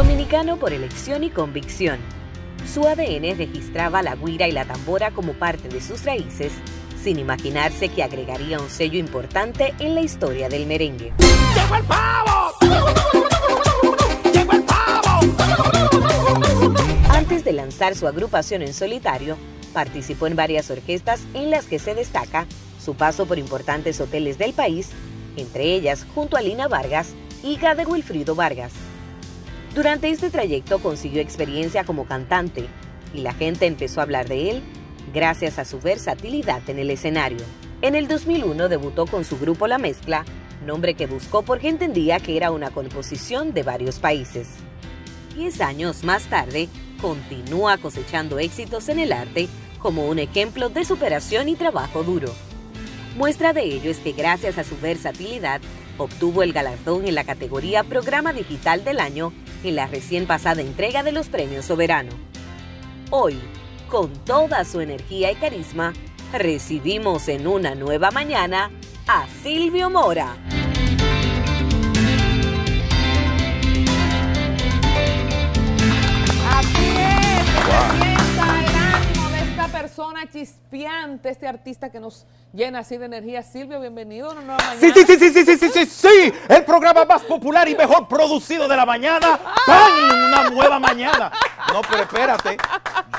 Dominicano por elección y convicción. Su ADN registraba la guira y la tambora como parte de sus raíces, sin imaginarse que agregaría un sello importante en la historia del merengue. ¡Llegó el pavo! ¡Llegó el pavo! Antes de lanzar su agrupación en solitario, participó en varias orquestas en las que se destaca su paso por importantes hoteles del país, entre ellas junto a Lina Vargas, hija de Wilfrido Vargas. Durante este trayecto consiguió experiencia como cantante y la gente empezó a hablar de él gracias a su versatilidad en el escenario. En el 2001 debutó con su grupo La Mezcla, nombre que buscó porque entendía que era una composición de varios países. Diez años más tarde, continúa cosechando éxitos en el arte como un ejemplo de superación y trabajo duro. Muestra de ello es que gracias a su versatilidad, obtuvo el galardón en la categoría Programa Digital del Año en la recién pasada entrega de los Premios Soberano. Hoy, con toda su energía y carisma, recibimos en una nueva mañana a Silvio Mora. Persona chispeante, este artista que nos llena así de energía. Silvio, bienvenido a una nueva mañana. Sí, sí, sí, sí, sí, sí, sí, sí, sí, el programa más popular y mejor producido de la mañana. ¡Pam! Una nueva mañana. No, pero espérate,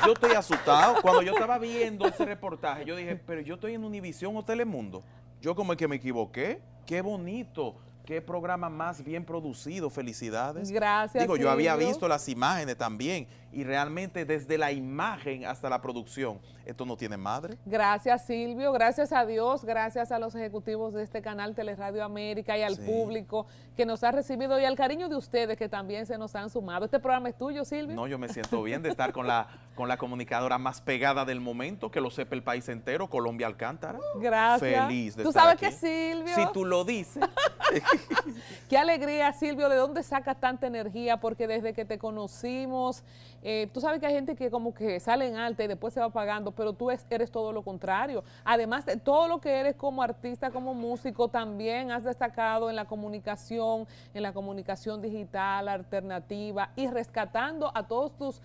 yo estoy asustado. Cuando yo estaba viendo ese reportaje, yo dije, pero yo estoy en Univisión o Telemundo. Yo como es que me equivoqué. Qué bonito. Qué programa más bien producido, felicidades. Gracias, Digo, yo había visto las imágenes también y realmente desde la imagen hasta la producción, esto no tiene madre. Gracias Silvio, gracias a Dios, gracias a los ejecutivos de este canal Teleradio América y al Sí. público que nos ha recibido y al cariño de ustedes que también se nos han sumado. Este programa es tuyo, Silvio. No, yo me siento bien de estar con la, con la comunicadora más pegada del momento, que lo sepa el país entero, Colombia Alcántara. Gracias. Feliz de Tú estar sabes aquí. que Silvio. Si tú lo dices. Qué alegría, Silvio, ¿de dónde sacas tanta energía? Porque desde que te conocimos, eh, tú sabes que hay gente que como que sale en alta y después se va pagando, pero tú es- eres todo lo contrario. Además de todo lo que eres como artista, como músico, también has destacado en la comunicación, en la comunicación digital, alternativa y rescatando a todos tus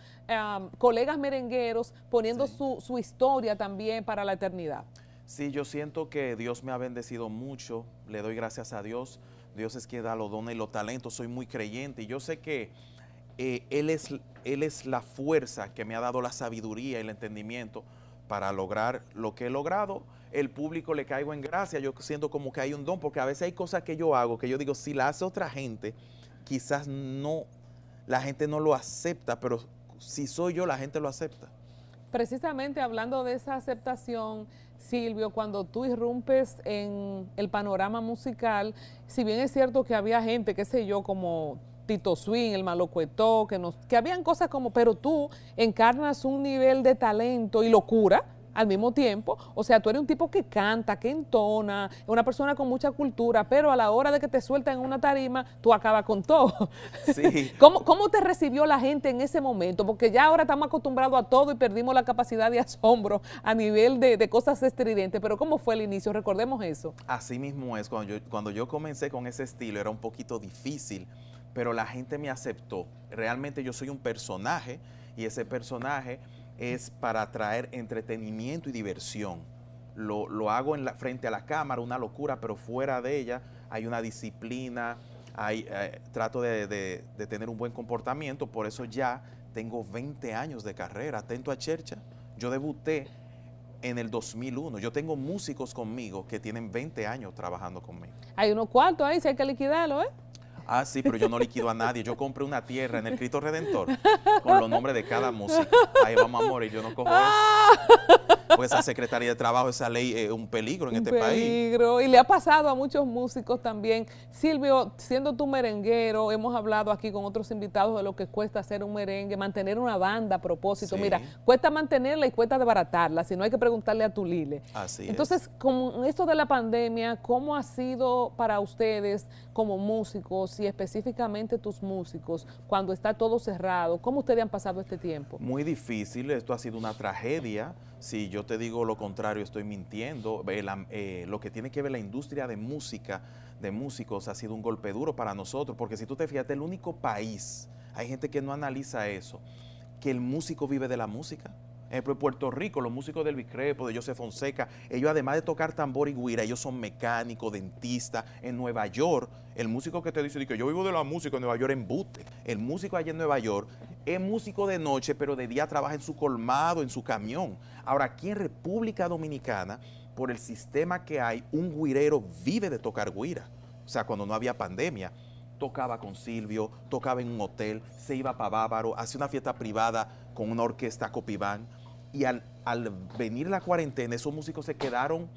colegas merengueros, poniendo Sí. su, su historia también para la eternidad. Sí, yo siento que Dios me ha bendecido mucho, le doy gracias a Dios. Dios es quien da los dones y los talentos, soy muy creyente y yo sé que eh, él, es, él es la fuerza que me ha dado la sabiduría y el entendimiento para lograr lo que he logrado. El público le caigo en gracia, yo siento como que hay un don, porque a veces hay cosas que yo hago que yo digo, si la hace otra gente, quizás no, la gente no lo acepta, pero si soy yo, la gente lo acepta. Precisamente hablando de esa aceptación, Silvio, cuando tú irrumpes en el panorama musical, si bien es cierto que había gente, qué sé yo, como Tito Swing, el Malocuetó, que, nos, que habían cosas como, pero tú encarnas un nivel de talento y locura al mismo tiempo. O sea, tú eres un tipo que canta, que entona, una persona con mucha cultura, pero a la hora de que te sueltan en una tarima, tú acabas con todo. Sí. ¿Cómo, ¿Cómo te recibió la gente en ese momento? Porque ya ahora estamos acostumbrados a todo y perdimos la capacidad de asombro a nivel de, de cosas estridentes. Pero ¿cómo fue el inicio? Recordemos eso. Así mismo es, cuando yo, cuando yo comencé con ese estilo era un poquito difícil, pero la gente me aceptó. Realmente yo soy un personaje y ese personaje es para traer entretenimiento y diversión. Lo, lo hago en la, frente a la cámara, una locura, pero fuera de ella hay una disciplina, hay, eh, trato de, de- de tener un buen comportamiento, por eso ya tengo 20 años de carrera, atento a Chercha. Yo debuté en el 2001. Yo tengo músicos conmigo que tienen 20 años trabajando conmigo. Hay unos cuartos ahí, si hay que liquidarlo, ¿eh? Ah, sí, pero yo no liquido a nadie. Yo compré una tierra en el Cristo Redentor con los nombres de cada músico. Ahí vamos a morir, yo no cojo eso. Pues esa Secretaría de Trabajo, esa ley es un peligro en Un este país. peligro. Y le ha pasado a muchos músicos también. Silvio, siendo tú merenguero, hemos hablado aquí con otros invitados de lo que cuesta hacer un merengue, mantener una banda a propósito. Sí. Mira, cuesta mantenerla y cuesta desbaratarla, si no hay que preguntarle a tu Lile. Así es. Entonces, con esto de la pandemia, ¿cómo ha sido para ustedes como músicos y específicamente tus músicos cuando está todo cerrado? ¿Cómo ustedes han pasado este tiempo? Muy difícil, esto ha sido una tragedia. Si yo te digo lo contrario, estoy mintiendo. Eh, la- eh, lo que tiene que ver la industria de música, de músicos, ha sido un golpe duro para nosotros, porque si tú te fijas, el único país hay gente que no analiza eso, que el músico vive de la música. Ejemplo, en Puerto Rico, los músicos del Vicrepo, de Joseph Fonseca, ellos además de tocar tambor y guira, ellos son mecánicos, dentistas. En Nueva York, el músico que te dice yo vivo de la música en Nueva York, embute. El músico allá en Nueva York es músico de noche, pero de día trabaja en su colmado, en su camión. Ahora, aquí en República Dominicana, por el sistema que hay, un guirero vive de tocar guira. O sea, cuando no había pandemia, tocaba con Silvio, tocaba en un hotel, se iba para Bávaro, hacía una fiesta privada con una orquesta Copiván. Y al, al venir la cuarentena, esos músicos se quedaron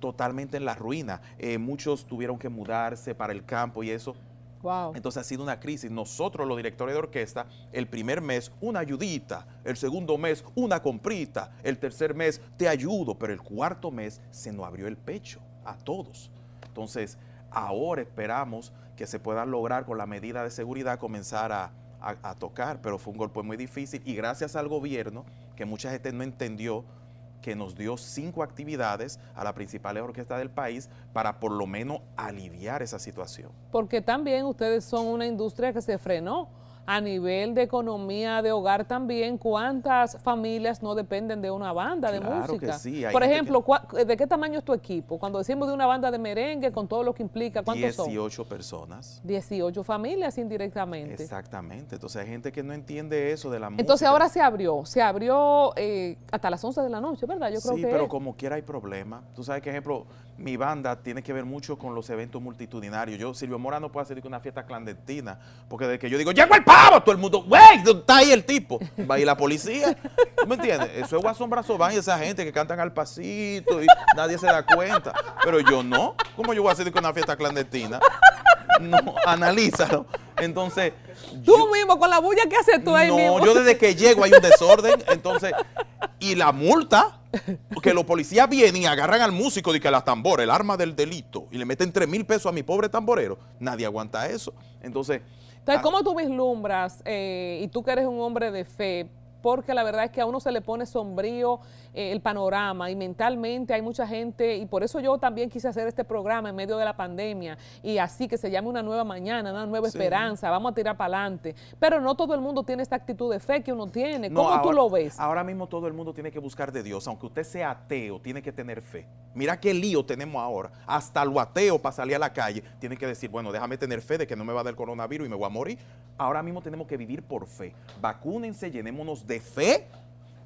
totalmente en la ruina. Eh, muchos tuvieron que mudarse para el campo y eso. Wow. Entonces ha sido una crisis. Nosotros, los directores de orquesta, el primer mes una ayudita, el segundo mes una comprita, el tercer mes te ayudo, pero el cuarto mes se nos abrió el pecho a todos. Entonces, ahora esperamos que se pueda lograr con la medida de seguridad comenzar a, a- tocar, pero fue un golpe muy difícil y gracias al gobierno, que mucha gente no entendió, que nos dio cinco actividades a las principales orquestas del país para por lo menos aliviar esa situación. Porque también ustedes son una industria que se frenó a nivel de economía de hogar también. ¿Cuántas familias no dependen de una banda de Claro que música? sí, hay Por ejemplo, ¿cuá- ¿de qué tamaño es tu equipo? Cuando decimos de una banda de merengue, con todo lo que implica, ¿cuántos son? 18 personas. 18 familias indirectamente. Exactamente. Entonces hay gente que no entiende eso de la música. Entonces ahora se abrió, se abrió eh, hasta las 11 de la noche, ¿verdad? Yo creo sí, que pero es. como quiera hay problema. Tú sabes que, ejemplo, mi banda tiene que ver mucho con los eventos multitudinarios. Yo, Silvio Mora no puede hacer una fiesta clandestina, porque de que yo digo, ¡llegó el Todo el mundo, ¡wey! Está ahí el tipo. Va a ir la policía. ¿Tú me entiendes? Eso es Guasón Brazo Van y esa gente que cantan al pasito y nadie se da cuenta. Pero yo no. ¿Cómo yo voy a hacer una fiesta clandestina? No, analízalo. Entonces. Tú yo- mismo, con la bulla que haces tú ahí no, mismo. yo desde que llego hay un desorden, entonces, y la multa, que los policías vienen y agarran al músico de que la tambora, el arma del delito, y le meten 3 mil pesos a mi pobre tamborero, nadie aguanta eso. Entonces, Entonces, ah, ¿cómo tú vislumbras, eh, y tú que eres un hombre de fe, porque la verdad es que a uno se le pone sombrío eh, el panorama y mentalmente hay mucha gente, y por eso yo también quise hacer este programa en medio de la pandemia, y así que se llame una nueva mañana, una nueva Sí. esperanza, vamos a tirar para adelante. Pero no todo el mundo tiene esta actitud de fe que uno tiene. no, ¿Cómo tú lo ves? Ahora mismo todo el mundo tiene que buscar de Dios, aunque usted sea ateo, tiene que tener fe. Mira qué lío tenemos ahora. Hasta lo ateo para salir a la calle tiene que decir, bueno, déjame tener fe de que no me va a dar coronavirus y me voy a morir. Ahora mismo tenemos que vivir por fe. Vacúnense, llenémonos de fe,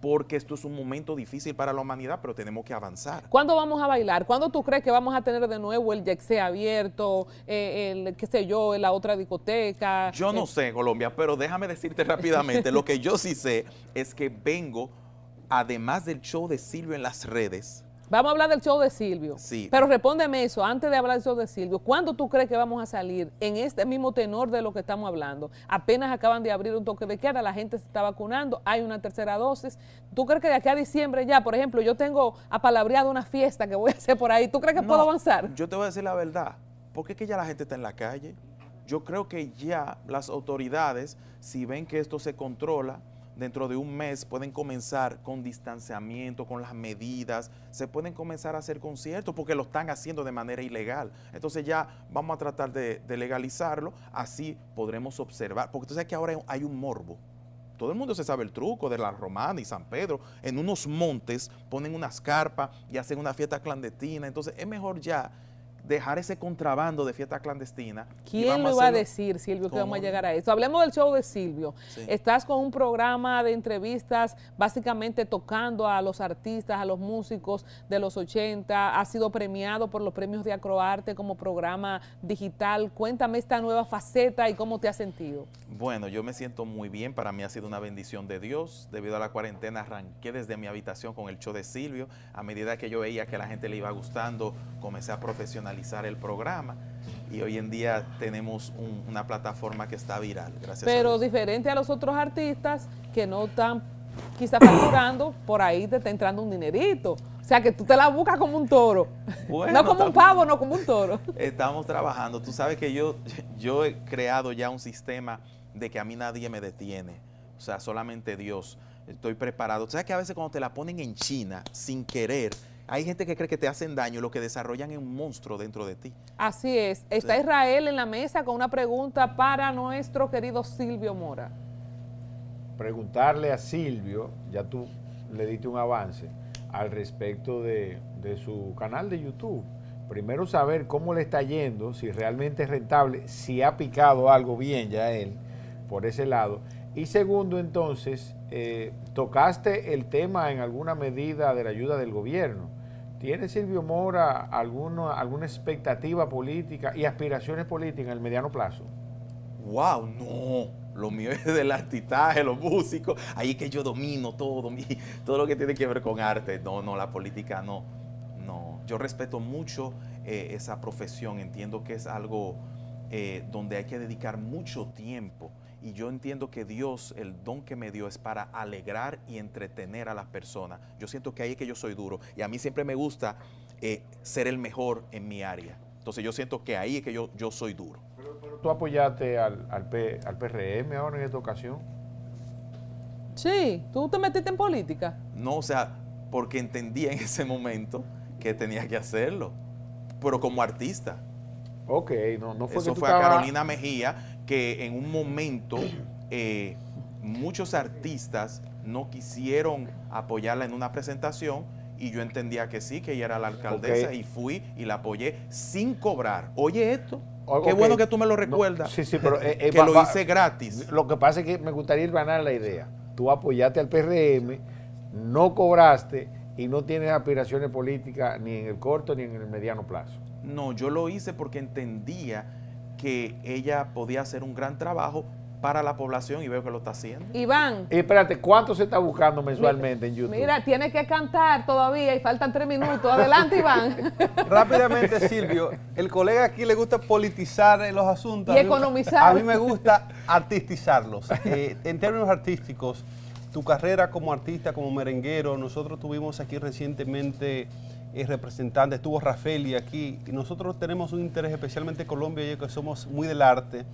porque esto es un momento difícil para la humanidad, pero tenemos que avanzar. ¿Cuándo vamos a bailar? ¿Cuándo tú crees que vamos a tener de nuevo el Jexé abierto, eh, el, qué sé yo, la otra discoteca? Yo no Eh, sé, Colombia, pero déjame decirte rápidamente, lo que yo sí sé es que vengo, además del show de Silvio en las redes, Vamos a hablar del show de Silvio. Sí. Pero respóndeme eso, antes de hablar del show de Silvio, ¿cuándo tú crees que vamos a salir en este mismo tenor de lo que estamos hablando? Apenas acaban de abrir un toque de queda, la gente se está vacunando, hay una tercera dosis. ¿Tú crees que de aquí a diciembre ya, por ejemplo, yo tengo apalabreado una fiesta que voy a hacer por ahí, ¿tú crees que puedo avanzar? Yo te voy a decir la verdad. Porque es que ya la gente está en la calle. Yo creo que ya las autoridades, si ven que esto se controla, dentro de un mes pueden comenzar con distanciamiento, con las medidas, se pueden comenzar a hacer conciertos porque lo están haciendo de manera ilegal. Entonces ya vamos a tratar de, legalizarlo, así podremos observar, porque tú sabes que ahora hay un morbo. Todo el mundo se sabe el truco de la Romana y San Pedro. En unos montes ponen unas carpas y hacen una fiesta clandestina. Entonces es mejor ya dejar ese contrabando de fiesta clandestina. ¿Quién lo iba a decir, Silvio, que ¿Cómo vamos a llegar a eso? Hablemos del show de Silvio. Sí. Estás con un programa de entrevistas, básicamente tocando a los artistas, a los músicos de los 80. Ha sido premiado por los premios de Acroarte como programa digital. Cuéntame esta nueva faceta y cómo te has sentido. Bueno, yo me siento muy bien. Para mí ha sido una bendición de Dios. Debido a la cuarentena arranqué desde mi habitación con el show de Silvio. A medida que yo veía que a la gente le iba gustando, comencé a profesionalizar el programa. Y hoy en día tenemos un- una plataforma que está viral. Gracias Pero diferente a los otros artistas que no están quizás facturando, por ahí te está entrando un dinerito. O sea, que tú te la buscas como un toro. Bueno, no como un pavo, no como un toro. Estamos trabajando. Tú sabes que yo, yo he creado ya un sistema de que a mí nadie me detiene. O sea, solamente Dios. Estoy preparado. Tú sabes que a veces cuando te la ponen en China, sin querer, hay gente que cree que te hacen daño y lo que desarrollan es un monstruo dentro de ti. Así es. Está. Israel en la mesa con una pregunta para nuestro querido Silvio Mora. preguntarle a Silvio, ya tú le diste un avance, al respecto de, de su canal de YouTube. Primero saber cómo le está yendo, si realmente es rentable, si ha picado algo bien ya él por ese lado. Y segundo, entonces, eh, tocaste el tema en alguna medida de la ayuda del gobierno. ¿Tiene Silvio Mora alguna, alguna expectativa política y aspiraciones políticas en el mediano plazo? Wow, no. Lo mío es del artistaje, los músicos. Ahí es que yo domino todo, todo lo que tiene que ver con arte. No, no, la política no. No. Yo respeto mucho eh, esa profesión. Entiendo que es algo eh, donde hay que dedicar mucho tiempo. Y yo entiendo que Dios, el don que me dio es para alegrar y entretener a las personas. Yo siento que ahí es que yo soy duro. Y a mí siempre me gusta eh, ser el mejor en mi área. Entonces yo siento que ahí es que yo, yo soy duro. ¿Tú apoyaste al, al, P- al PRM ahora en esta ocasión? Sí, ¿tú te metiste en política? No, o sea, porque entendía en ese momento que tenía que hacerlo, pero como artista. Ok, no, no fue Eso que tú fue a Carolina Mejía, que en un momento eh, muchos artistas no quisieron apoyarla en una presentación y yo entendía que sí, que ella era la alcaldesa y fui y la apoyé sin cobrar. Oye esto, O- qué bueno que tú me lo No, recuerdas. sí, sí, pero eh, eh, que va- lo va- hice gratis. Lo que pasa es que me gustaría ir ganar la idea. Tú apoyaste al PRM, no cobraste y no tienes aspiraciones políticas ni en el corto ni en el mediano plazo. No, yo lo hice porque entendía que ella podía hacer un gran trabajo para la población y veo que lo está haciendo. Iván, Y espérate, ¿cuánto se está buscando mensualmente en YouTube? mira, tiene que cantar todavía y faltan tres minutos. Adelante, Iván. Rápidamente, Silvio, el colega aquí le gusta politizar eh, los asuntos. Y A mí- economizar. A mí me gusta artistizarlos. Eh, en términos artísticos, tu carrera como artista, como merenguero, nosotros tuvimos aquí recientemente eh, representantes, estuvo Rafeli aquí, y nosotros tenemos un interés, especialmente Colombia, ya que somos muy del arte,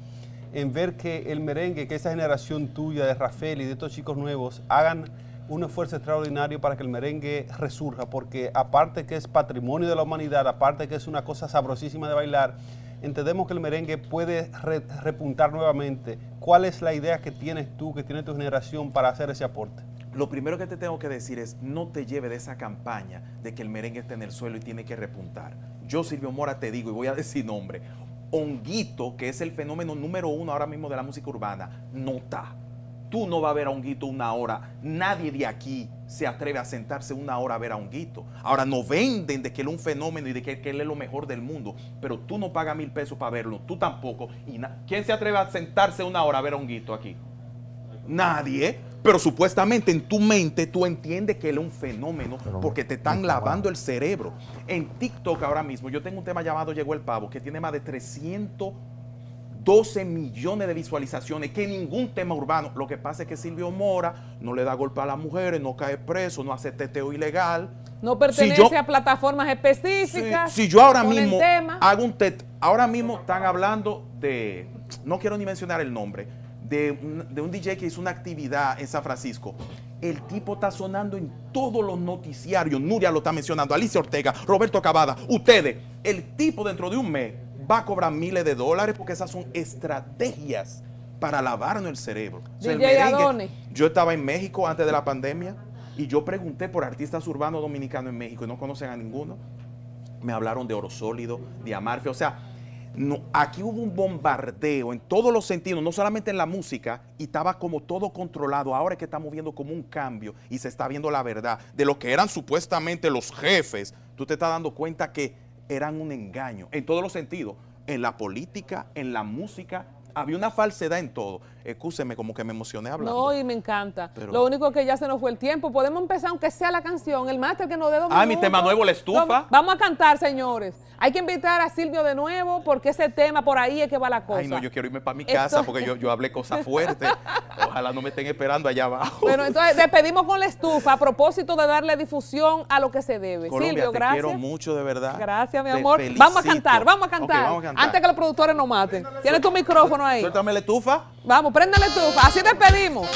en ver que el merengue, que esa generación tuya de Rafeli, de estos chicos nuevos, hagan un esfuerzo extraordinario para que el merengue resurja, porque aparte que es patrimonio de la humanidad, aparte que es una cosa sabrosísima de bailar, entendemos que el merengue puede re- repuntar nuevamente. ¿Cuál es la idea que tienes tú, que tiene tu generación para hacer ese aporte? Lo primero que te tengo que decir es, no te lleve de esa campaña de que el merengue está en el suelo y tiene que repuntar. Yo, Silvio Mora, te digo, y voy a decir nombre, Honguito, que es el fenómeno número uno ahora mismo de la música urbana, no está. Tú no vas a ver a Honguito una hora. Nadie de aquí se atreve a sentarse una hora a ver a Honguito. Ahora, no venden de que él es un fenómeno y de que, él es lo mejor del mundo, pero tú no pagas mil pesos para verlo, tú tampoco. Y ¿Quién se atreve a sentarse una hora a ver a Honguito aquí? Nadie. Pero supuestamente en tu mente tú entiendes que él es un fenómeno porque te están lavando el cerebro. En TikTok ahora mismo yo tengo un tema llamado Llegó el Pavo que tiene más de 312 millones de visualizaciones que ningún tema urbano. Lo que pasa es que Silvio Mora no le da golpe a las mujeres, no cae preso, no hace teteo ilegal. No pertenece Si yo- a plataformas Si, específicas. si yo ahora mismo hago un TED, ahora mismo están hablando de, no quiero ni mencionar el nombre, de un, de un DJ que hizo una actividad en San Francisco. El tipo está sonando en todos los noticiarios. Nuria lo está mencionando, Alicia Ortega, Roberto Cavada, ustedes. El tipo dentro de un mes va a cobrar miles de dólares porque esas son estrategias para lavarnos el cerebro. O sea, el DJ merengue- Adoni. yo estaba en México antes de la pandemia y yo pregunté por artistas urbanos dominicanos en México y no conocen a ninguno me hablaron de oro sólido, de amarfe, o sea, no, aquí hubo un bombardeo en todos los sentidos, no solamente en la música, y estaba como todo controlado. Ahora es que estamos viendo como un cambio y se está viendo la verdad de lo que eran supuestamente los jefes. Tú te estás dando cuenta que eran un engaño en todos los sentidos, en la política, en la música. Había una falsedad en todo. Excúseme, como que me emocioné hablando. No, y me encanta. Pero- Lo único que ya se nos fue el tiempo. Podemos empezar, aunque sea la canción, el máster que nos dé dos Ah, mi tema nuevo, La Estufa. Vamos, a cantar, señores. Hay que invitar a Silvio de nuevo, porque ese tema por ahí es que va la cosa. Ay, no, yo quiero irme para mi Esto- casa porque yo, yo hablé cosas fuertes. Ojalá no me estén esperando allá abajo. Bueno, entonces despedimos con la estufa a propósito de darle difusión a lo que se debe. Colombia, Silvio, te gracias. quiero mucho, de verdad. Gracias, mi amor. Vamos a cantar, vamos a cantar. vamos a cantar. Antes que los productores nos maten. Tienes tu micrófono ahí. Suéltame la estufa. Vamos, préndele estufa. Así despedimos.